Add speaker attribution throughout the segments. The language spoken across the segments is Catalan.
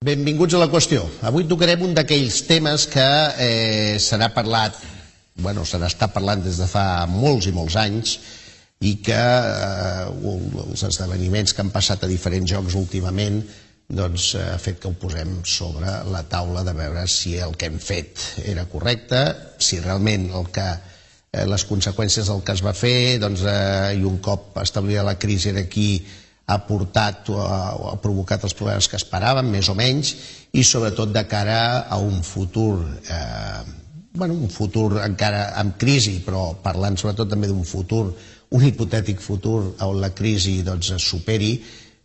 Speaker 1: Benvinguts a la qüestió. Avui tocarem un d'aquells temes que eh, se n'ha parlat, bueno, se n'està parlant des de fa molts i molts anys i que eh, els esdeveniments que han passat a diferents jocs últimament doncs, eh, ha fet que ho posem sobre la taula de veure si el que hem fet era correcte, si realment el que eh, les conseqüències del que es va fer doncs, eh, i un cop establia la crisi era aquí ha portat o ha, o ha provocat els problemes que esperàvem, més o menys, i sobretot de cara a un futur, eh, bueno, un futur encara amb crisi, però parlant sobretot també d'un futur, un hipotètic futur on la crisi doncs, es superi,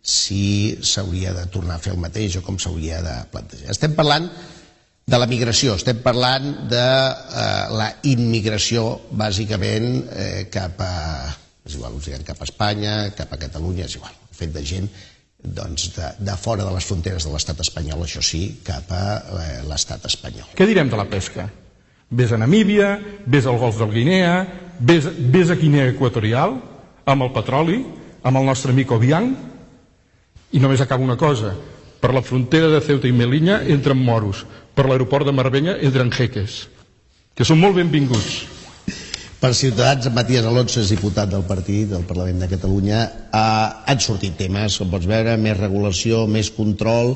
Speaker 1: si s'hauria de tornar a fer el mateix o com s'hauria de plantejar. Estem parlant de la migració, estem parlant de eh, la immigració, bàsicament, eh, cap a és igual, us diguem cap a Espanya, cap a Catalunya, és igual, fet de gent doncs, de, de fora de les fronteres de l'estat espanyol, això sí, cap a eh, l'estat espanyol.
Speaker 2: Què direm de la pesca? Ves a Namíbia, ves al golf del Guinea, ves, ves a Guinea Equatorial, amb el petroli, amb el nostre amic Obiang, i només acaba una cosa. Per la frontera de Ceuta i Melilla entren moros, per l'aeroport de Marbella entren jeques, que són molt benvinguts.
Speaker 1: Per Ciutadans, en Matías Alonso és diputat del partit del Parlament de Catalunya. Eh, han sortit temes, com pots veure, més regulació, més control,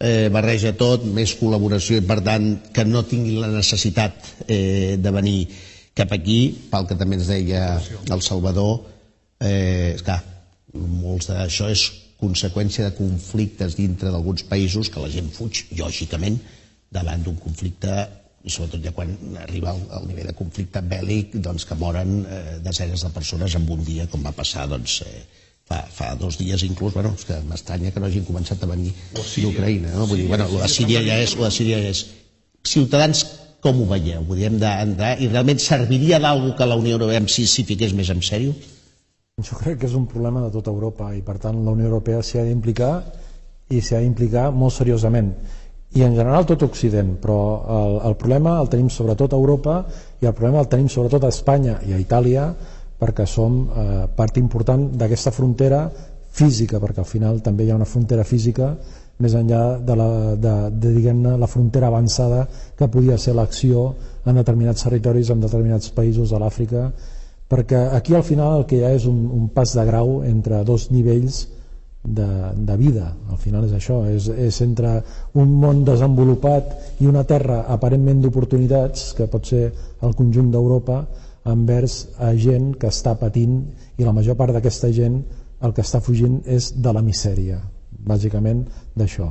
Speaker 1: eh, barreja tot, més col·laboració i, per tant, que no tinguin la necessitat eh, de venir cap aquí, pel que també ens deia el Salvador, eh, esclar, molts d'això és conseqüència de conflictes dintre d'alguns països que la gent fuig, lògicament, davant d'un conflicte i sobretot ja quan arriba al, al nivell de conflicte bèl·lic doncs, que moren eh, desenes de persones en un dia, com va passar doncs, eh, fa, fa dos dies inclús, bueno, és que m'estranya que no hagin començat a venir d'Ucraïna, no? Vull dir, bueno, de Síria ja és, de Síria ja és. Ciutadans, com ho veieu? Vull dir, hem d'entrar i realment serviria d'algú que la Unió Europea si s'hi fiqués més en sèrio?
Speaker 3: Jo crec que és un problema de tota Europa i per tant la Unió Europea s'hi ha d'implicar i s'hi ha d'implicar molt seriosament i en general tot Occident però el, el problema el tenim sobretot a Europa i el problema el tenim sobretot a Espanya i a Itàlia perquè som eh, part important d'aquesta frontera física perquè al final també hi ha una frontera física més enllà de la, de, de, de la frontera avançada que podia ser l'acció en determinats territoris, en determinats països de l'Àfrica perquè aquí al final el que hi ha és un, un pas de grau entre dos nivells de, de vida, al final és això és, és entre un món desenvolupat i una terra aparentment d'oportunitats que pot ser el conjunt d'Europa envers a gent que està patint i la major part d'aquesta gent el que està fugint és de la misèria bàsicament d'això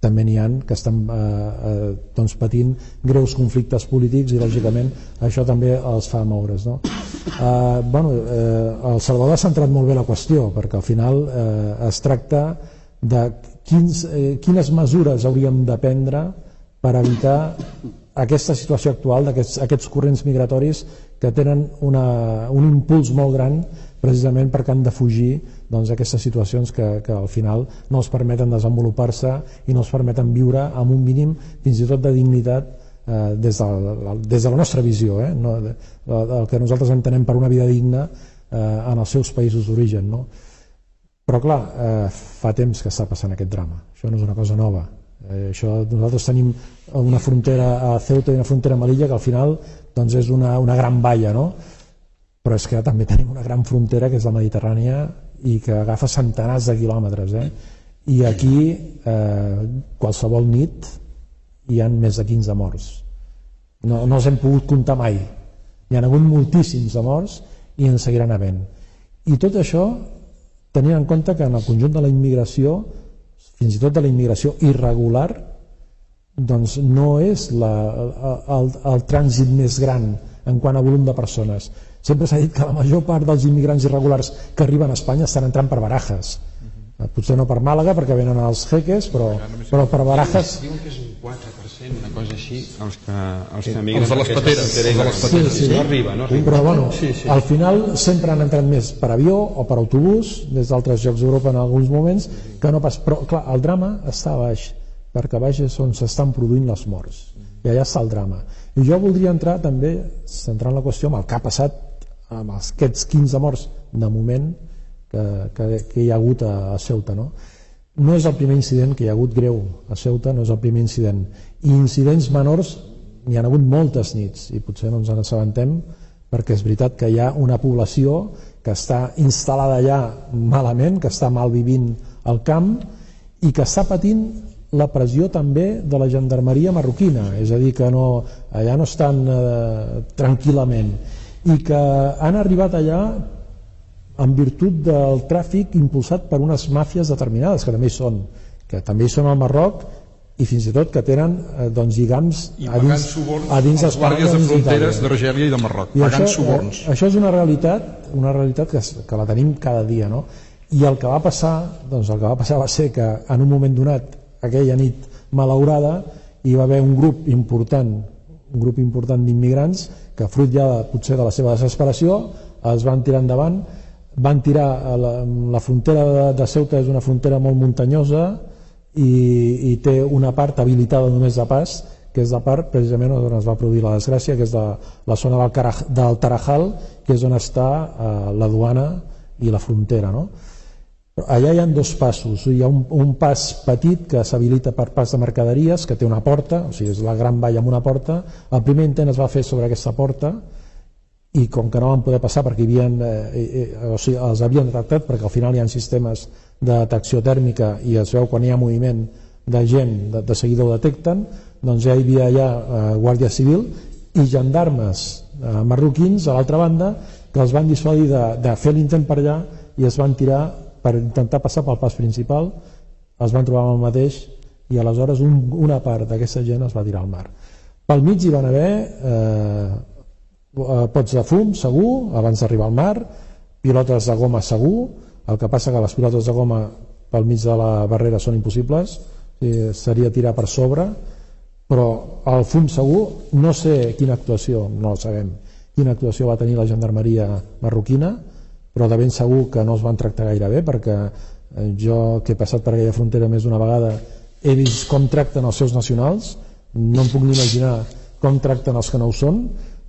Speaker 3: també n'hi han que estan eh, eh, doncs patint greus conflictes polítics i lògicament això també els fa moure's no? eh, bueno, eh, el Salvador ha centrat molt bé la qüestió perquè al final eh, es tracta de quins, eh, quines mesures hauríem de prendre per evitar aquesta situació actual d'aquests aquests corrents migratoris que tenen una, un impuls molt gran precisament perquè han de fugir doncs, aquestes situacions que, que al final no els permeten desenvolupar-se i no els permeten viure amb un mínim fins i tot de dignitat eh, des, de la, des de la nostra visió eh? no, de, el que nosaltres entenem per una vida digna eh, en els seus països d'origen no? però clar, eh, fa temps que està passant aquest drama això no és una cosa nova eh, això, nosaltres tenim una frontera a Ceuta i una frontera a Melilla que al final doncs és una, una gran valla no? Però és que també tenim una gran frontera que és la Mediterrània i que agafa centenars de quilòmetres eh? i aquí eh, qualsevol nit hi han més de 15 morts. No, no els hem pogut comptar mai. Hi ha hagut moltíssims de morts i en seguiran havent. I tot això tenint en compte que en el conjunt de la immigració fins i tot de la immigració irregular doncs no és la, el, el trànsit més gran en quant a volum de persones Sempre s'ha dit que la major part dels immigrants irregulars que arriben a Espanya estan entrant per Barajas. Uh -huh. Potser no per Màlaga perquè venen els jeques, però, però per Barajas...
Speaker 4: 4%, una cosa així, els que, els que migren
Speaker 2: Els de les pateres, els de les pateres.
Speaker 4: Sí, sí. No arriba, no arriba.
Speaker 3: Però bueno,
Speaker 2: Sí, sí.
Speaker 3: al final sempre han entrat més per avió o per autobús, des d'altres llocs d'Europa en alguns moments, que no pas... Però clar, el drama està a baix, perquè a baix és on s'estan produint les morts. I allà està el drama. I jo voldria entrar també, centrant la qüestió, amb el que ha passat amb els- aquests 15 morts de moment que, que, que hi ha hagut a, a Ceuta. No? no és el primer incident que hi ha hagut greu a Ceuta, no és el primer incident. I incidents menors n'hi ha hagut moltes nits i potser no ens en assabentem perquè és veritat que hi ha una població que està instal·lada allà malament, que està mal vivint al camp i que està patint la pressió també de la gendarmeria marroquina, és a dir, que no, allà no estan eh, tranquil·lament i que han arribat allà en virtut del tràfic impulsat per unes màfies determinades que també hi són, que també hi són al Marroc i fins i tot que tenen eh, doncs, lligams
Speaker 2: I
Speaker 3: a dins, a dins
Speaker 2: als guàrdies de fronteres d'Argèlia i de Marroc,
Speaker 3: I
Speaker 2: pagant
Speaker 3: això,
Speaker 2: suborns.
Speaker 3: eh, això és una realitat, una realitat que, que la tenim cada dia, no? I el que va passar, doncs el que va passar va ser que en un moment donat, aquella nit malaurada, hi va haver un grup important, un grup important d'immigrants que fruit ja potser de la seva desesperació es van tirar endavant, van tirar a la, la frontera de, de Ceuta és una frontera molt muntanyosa i, i té una part habilitada només de pas que és la part precisament on es va produir la desgràcia que és de, la zona del, Caraj, del Tarajal que és on està eh, la duana i la frontera no? Allà hi ha dos passos. Hi ha un, un pas petit que s'habilita per pas de mercaderies que té una porta o sigui és la gran valla amb una porta. El primer intent es va fer sobre aquesta porta i com que no van poder passar perquè hi havien, eh, eh, o sigui, els havien detectat perquè al final hi ha sistemes de detecció tèrmica i es veu quan hi ha moviment de gent de, de seguida ho detecten doncs ja hi havia allà eh, Guàrdia Civil i gendarmes eh, marroquins a l'altra banda que els van dissuadir de, de fer l'intent per allà i es van tirar per intentar passar pel pas principal es van trobar amb el mateix i aleshores un, una part d'aquesta gent es va tirar al mar. Pel mig hi van haver eh, eh, pots de fum segur abans d'arribar al mar pilotes de goma segur el que passa que les pilotes de goma pel mig de la barrera són impossibles eh, seria tirar per sobre però el fum segur no sé quina actuació no sabem quina actuació va tenir la gendarmeria marroquina però de ben segur que no els van tractar gaire bé perquè eh, jo que he passat per aquella frontera més d'una vegada he vist com tracten els seus nacionals. No em puc ni imaginar com tracten els que no ho són.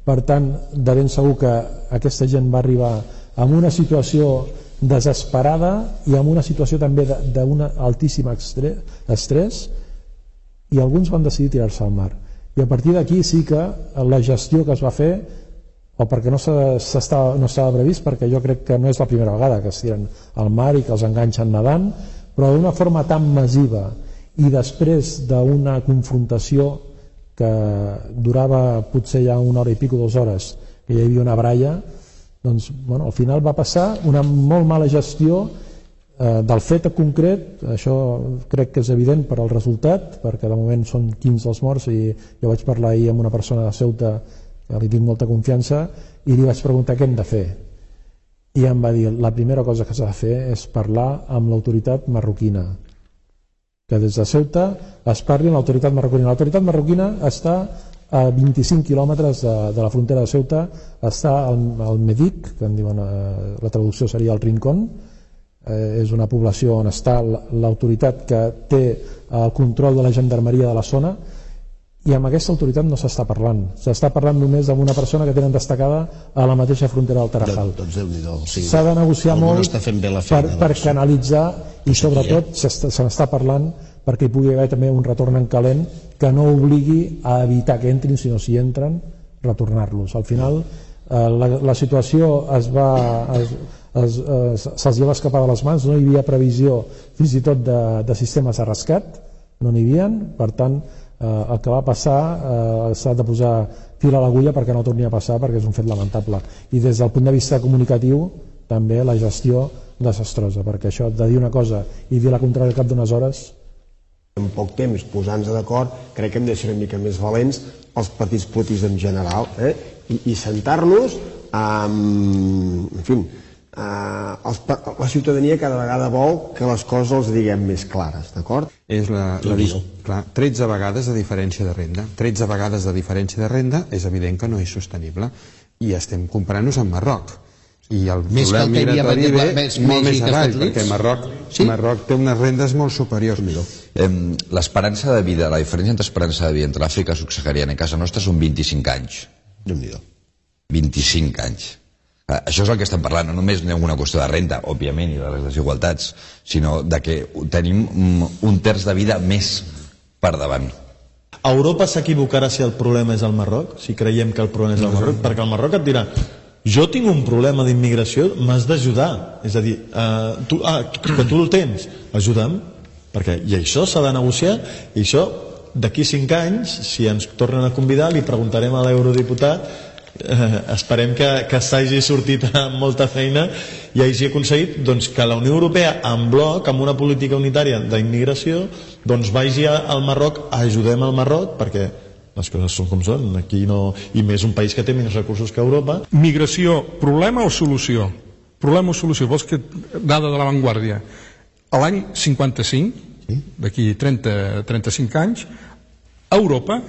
Speaker 3: Per tant de ben segur que aquesta gent va arribar amb una situació desesperada i amb una situació també d'un altíssim estrès i alguns van decidir tirar-se al mar. I a partir d'aquí sí que la gestió que es va fer o perquè no s'estava no previst perquè jo crec que no és la primera vegada que es tiren al mar i que els enganxen nedant però d'una forma tan massiva i després d'una confrontació que durava potser ja una hora i pico, dues hores que hi havia una braia doncs bueno, al final va passar una molt mala gestió eh, del fet concret això crec que és evident per al resultat perquè de moment són 15 els morts i jo vaig parlar ahir amb una persona de Ceuta que li tinc molta confiança i li vaig preguntar què hem de fer. I em va dir la primera cosa que s'ha de fer és parlar amb l'autoritat marroquina. Que des de Ceuta es parli amb l'autoritat marroquina. L'autoritat marroquina està a 25 quilòmetres de, de la frontera de Ceuta. Està al, al Medic que en diuen, eh, la traducció seria el Rincón. Eh, és una població on està l'autoritat que té el control de la gendarmeria de la zona i amb aquesta autoritat no s'està parlant. S'està parlant només amb una persona que tenen destacada a la mateixa frontera del Tarajal.
Speaker 1: Doncs sigui,
Speaker 3: s'ha de negociar molt
Speaker 1: està fent bé la
Speaker 3: per,
Speaker 1: feina,
Speaker 3: per
Speaker 1: doncs.
Speaker 3: canalitzar i sobretot s'està- se n'està parlant perquè hi pugui haver també un retorn en calent que no obligui a evitar que entrin sinó si entren retornar-los. Al final eh, la, la situació es va es, es, es, se'ls va escapar de les mans no hi havia previsió fins i tot de, de sistemes de rescat no n'hi havia per tant eh, el que va passar eh, s'ha de posar fil a l'agulla perquè no torni a passar perquè és un fet lamentable i des del punt de vista comunicatiu també la gestió desastrosa perquè això de dir una cosa i dir la contrària al cap d'unes hores
Speaker 5: en poc temps posant-nos d'acord crec que hem de ser una mica més valents els partits polítics en general eh? i, i sentar-nos amb, en fi, eh, els, la ciutadania cada vegada vol que les coses els diguem més clares, d'acord?
Speaker 4: És la, la, dis- clar, 13 vegades de diferència de renda. 13 vegades de diferència de renda és evident que no és sostenible i estem comparant-nos amb Marroc. I el
Speaker 1: Més
Speaker 4: problema migratori ve
Speaker 1: més-
Speaker 4: molt
Speaker 1: més
Speaker 4: avall, perquè Marroc, Sí? Marroc té unes rendes molt superiors.
Speaker 6: Em, L'esperança de vida, la diferència entre esperança de vida entre l'Àfrica subsahariana i casa nostra són 25 anys.
Speaker 1: déu nhi
Speaker 6: 25 anys. Clar, Això és el que estem parlant, no només d'una qüestió de renta, òbviament, i de les desigualtats, sinó de que tenim mm, un terç de vida més per davant.
Speaker 7: Europa s'equivocarà si el problema és el Marroc, si creiem que el problema és el Marroc, perquè el Marroc et dirà jo tinc un problema d'immigració, m'has d'ajudar. És a dir, uh, tu, ah, que tu el tens, ajuda'm, perquè i això s'ha de negociar, i això d'aquí cinc anys, si ens tornen a convidar, li preguntarem a l'eurodiputat eh, esperem que, que s'hagi sortit amb molta feina i hagi aconseguit doncs, que la Unió Europea en bloc, amb una política unitària d'immigració doncs vagi a- al Marroc, ajudem al Marroc perquè les coses són com són aquí no, i més un país que té menys recursos que Europa
Speaker 2: Migració, problema o solució? Problema o solució? Vols que dada de l'avantguàrdia? A l'any 55, d'aquí 30, 35 anys, a Europa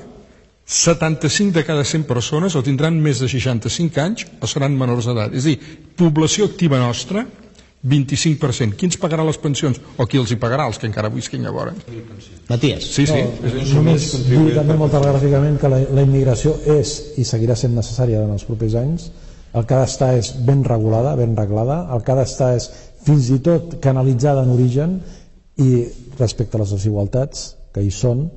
Speaker 2: 75 de cada 100 persones o tindran més de 65 anys o seran menors d'edat. És a dir, població activa nostra, 25%. Qui ens pagarà les pensions? O qui els hi pagarà, els que encara visquin llavors?
Speaker 3: Matías.
Speaker 2: Sí, sí.
Speaker 3: No, només dir també molt telegràficament que la, la immigració és i seguirà sent necessària en els propers anys. El que ha d'estar és ben regulada, ben reglada. El que ha d'estar és fins i tot canalitzada en origen i respecte a les desigualtats que hi són,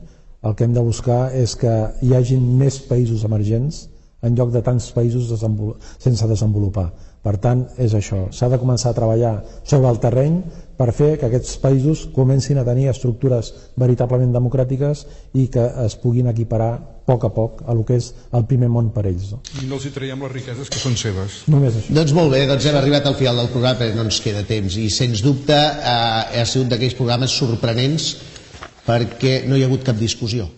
Speaker 3: el que hem de buscar és que hi hagin més països emergents en lloc de tants països desenvolu sense desenvolupar. Per tant, és això. S'ha de començar a treballar sobre el terreny per fer que aquests països comencin a tenir estructures veritablement democràtiques i que es puguin equiparar a poc a poc a lo que és el primer món per ells. No?
Speaker 2: I no els hi traiem les riqueses que són seves.
Speaker 3: Només això.
Speaker 1: Doncs molt bé, doncs hem arribat al final del programa perquè no ens queda temps i sens dubte eh, ha sigut d'aquells programes sorprenents perquè no hi ha hagut cap discussió